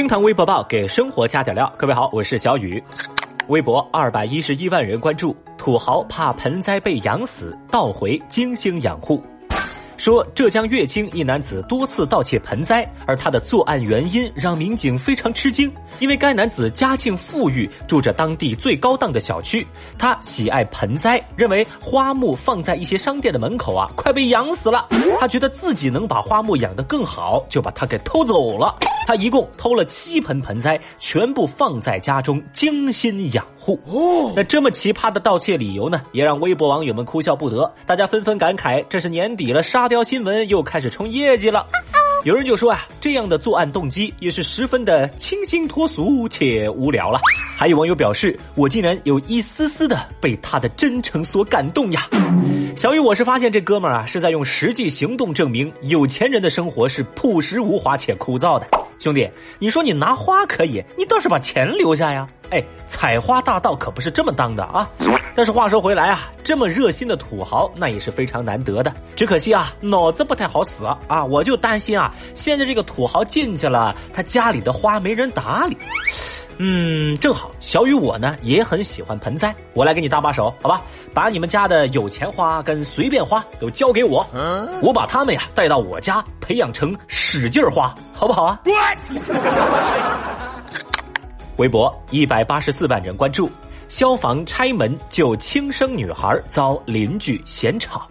惊堂微博报给生活加点料。各位好，我是小雨。微博二百一十一万人关注，土豪怕盆栽被养死，倒回精心养护。说浙江乐清一男子多次盗窃盆栽，而他的作案原因让民警非常吃惊，因为该男子家境富裕，住着当地最高档的小区，他喜爱盆栽，认为花木放在一些商店的门口啊，快被养死了，他觉得自己能把花木养得更好，就把它给偷走了。他一共偷了七盆盆栽，全部放在家中精心养护。哦，那这么奇葩的盗窃理由呢，也让微博网友们哭笑不得，大家纷纷感慨，这是年底了，沙。雕新闻又开始冲业绩了，有人就说啊，这样的作案动机也是十分的清新脱俗且无聊了。还有网友表示，我竟然有一丝丝的被他的真诚所感动呀。小雨，我是发现这哥们儿啊，是在用实际行动证明有钱人的生活是朴实无华且枯燥的。兄弟，你说你拿花可以，你倒是把钱留下呀。哎，采花大盗可不是这么当的啊！但是话说回来啊，这么热心的土豪那也是非常难得的。只可惜啊，脑子不太好使啊！我就担心啊，现在这个土豪进去了，他家里的花没人打理。嗯，正好小雨我呢也很喜欢盆栽，我来给你搭把手，好吧？把你们家的有钱花跟随便花都交给我，我把他们呀带到我家培养成使劲花，好不好啊？微博一百八十四万人关注，消防拆门救轻生女孩遭邻居嫌吵。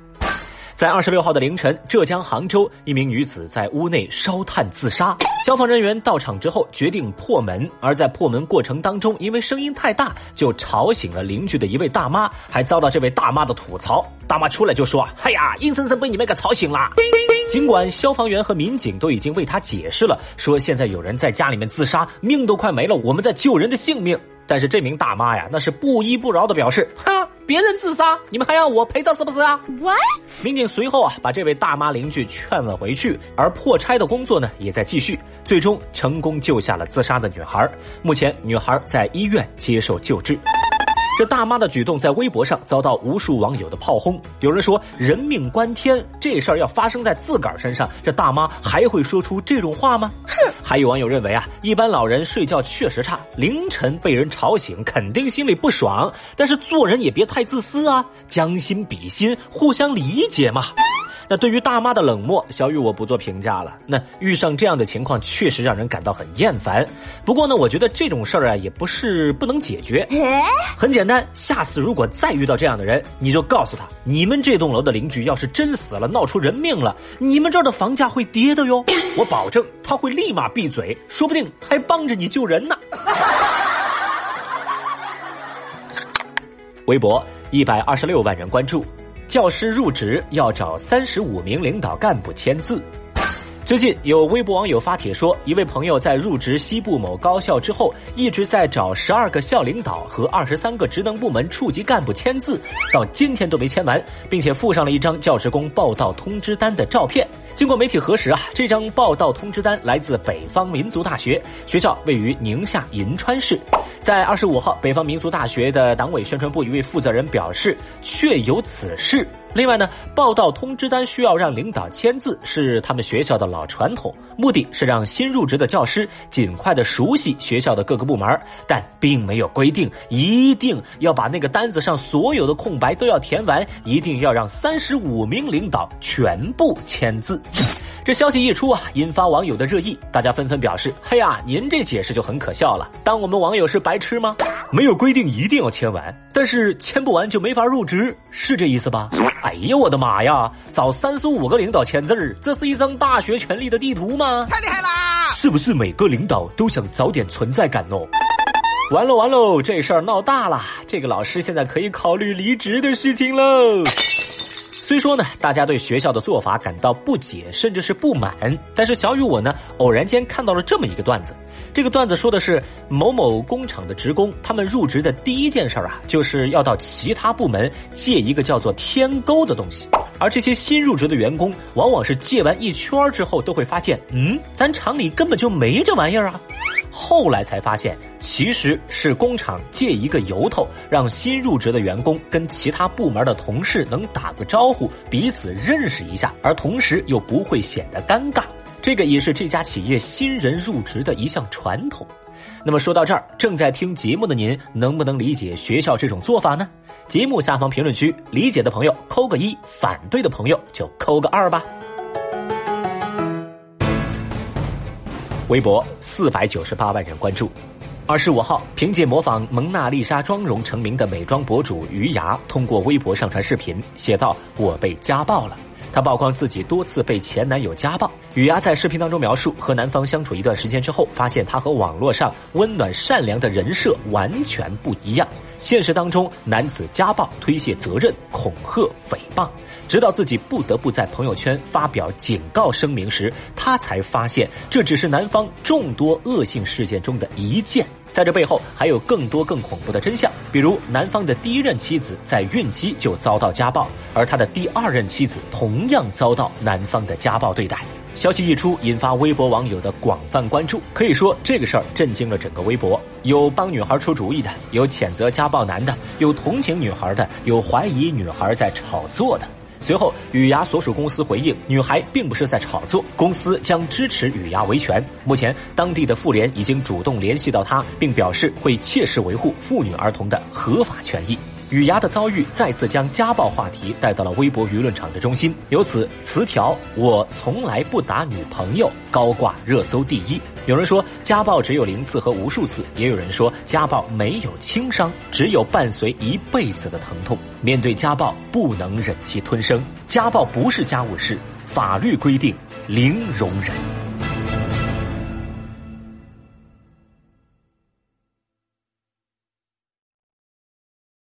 在二十六号的凌晨，浙江杭州一名女子在屋内烧炭自杀，消防人员到场之后决定破门，而在破门过程当中，因为声音太大，就吵醒了邻居的一位大妈，还遭到这位大妈的吐槽。大妈出来就说：“哎呀，硬生生被你们给吵醒了。”尽管消防员和民警都已经为他解释了，说现在有人在家里面自杀，命都快没了，我们在救人的性命。但是这名大妈呀，那是不依不饶的表示：“哈，别人自杀，你们还要我陪葬是不是啊？”What？民警随后啊，把这位大妈邻居劝了回去，而破拆的工作呢，也在继续，最终成功救下了自杀的女孩。目前，女孩在医院接受救治。这大妈的举动在微博上遭到无数网友的炮轰。有人说：“人命关天，这事儿要发生在自个儿身上，这大妈还会说出这种话吗？”哼！还有网友认为啊，一般老人睡觉确实差，凌晨被人吵醒，肯定心里不爽。但是做人也别太自私啊，将心比心，互相理解嘛。那对于大妈的冷漠，小雨我不做评价了。那遇上这样的情况，确实让人感到很厌烦。不过呢，我觉得这种事儿啊，也不是不能解决。很简单，下次如果再遇到这样的人，你就告诉他，你们这栋楼的邻居要是真死了，闹出人命了，你们这儿的房价会跌的哟。我保证他会立马闭嘴，说不定还帮着你救人呢。微博一百二十六万人关注。教师入职要找三十五名领导干部签字。最近有微博网友发帖说，一位朋友在入职西部某高校之后，一直在找十二个校领导和二十三个职能部门处级干部签字，到今天都没签完，并且附上了一张教职工报到通知单的照片。经过媒体核实啊，这张报到通知单来自北方民族大学，学校位于宁夏银川市。在二十五号，北方民族大学的党委宣传部一位负责人表示，确有此事。另外呢，报到通知单需要让领导签字，是他们学校的老传统，目的是让新入职的教师尽快的熟悉学校的各个部门，但并没有规定一定要把那个单子上所有的空白都要填完，一定要让三十五名领导全部签字。这消息一出啊，引发网友的热议，大家纷纷表示：“嘿呀，您这解释就很可笑了，当我们网友是白痴吗？没有规定一定要签完，但是签不完就没法入职，是这意思吧？”哎呀，我的妈呀！找三十五个领导签字儿，这是一张大学权力的地图吗？太厉害啦！是不是每个领导都想找点存在感哦？完喽完喽，这事儿闹大了，这个老师现在可以考虑离职的事情喽。虽说呢，大家对学校的做法感到不解，甚至是不满，但是小雨我呢，偶然间看到了这么一个段子。这个段子说的是某某工厂的职工，他们入职的第一件事儿啊，就是要到其他部门借一个叫做天钩的东西。而这些新入职的员工，往往是借完一圈之后，都会发现，嗯，咱厂里根本就没这玩意儿啊。后来才发现，其实是工厂借一个由头，让新入职的员工跟其他部门的同事能打个招呼，彼此认识一下，而同时又不会显得尴尬。这个也是这家企业新人入职的一项传统。那么说到这儿，正在听节目的您能不能理解学校这种做法呢？节目下方评论区，理解的朋友扣个一，反对的朋友就扣个二吧。微博四百九十八万人关注。二十五号，凭借模仿蒙娜丽莎妆容成名的美妆博主于牙，通过微博上传视频，写道：“我被家暴了。”她曝光自己多次被前男友家暴。雨芽在视频当中描述，和男方相处一段时间之后，发现他和网络上温暖善良的人设完全不一样。现实当中，男子家暴、推卸责任、恐吓、诽谤，直到自己不得不在朋友圈发表警告声明时，她才发现这只是男方众多恶性事件中的一件。在这背后还有更多更恐怖的真相，比如男方的第一任妻子在孕期就遭到家暴，而他的第二任妻子同样遭到男方的家暴对待。消息一出，引发微博网友的广泛关注。可以说，这个事儿震惊了整个微博。有帮女孩出主意的，有谴责家暴男的，有同情女孩的，有怀疑女孩在炒作的。随后，雨芽所属公司回应，女孩并不是在炒作，公司将支持雨芽维权。目前，当地的妇联已经主动联系到她，并表示会切实维护妇女儿童的合法权益。雨芽的遭遇再次将家暴话题带到了微博舆论场的中心，由此词条“我从来不打女朋友”高挂热搜第一。有人说家暴只有零次和无数次，也有人说家暴没有轻伤，只有伴随一辈子的疼痛。面对家暴，不能忍气吞声，家暴不是家务事，法律规定零容忍。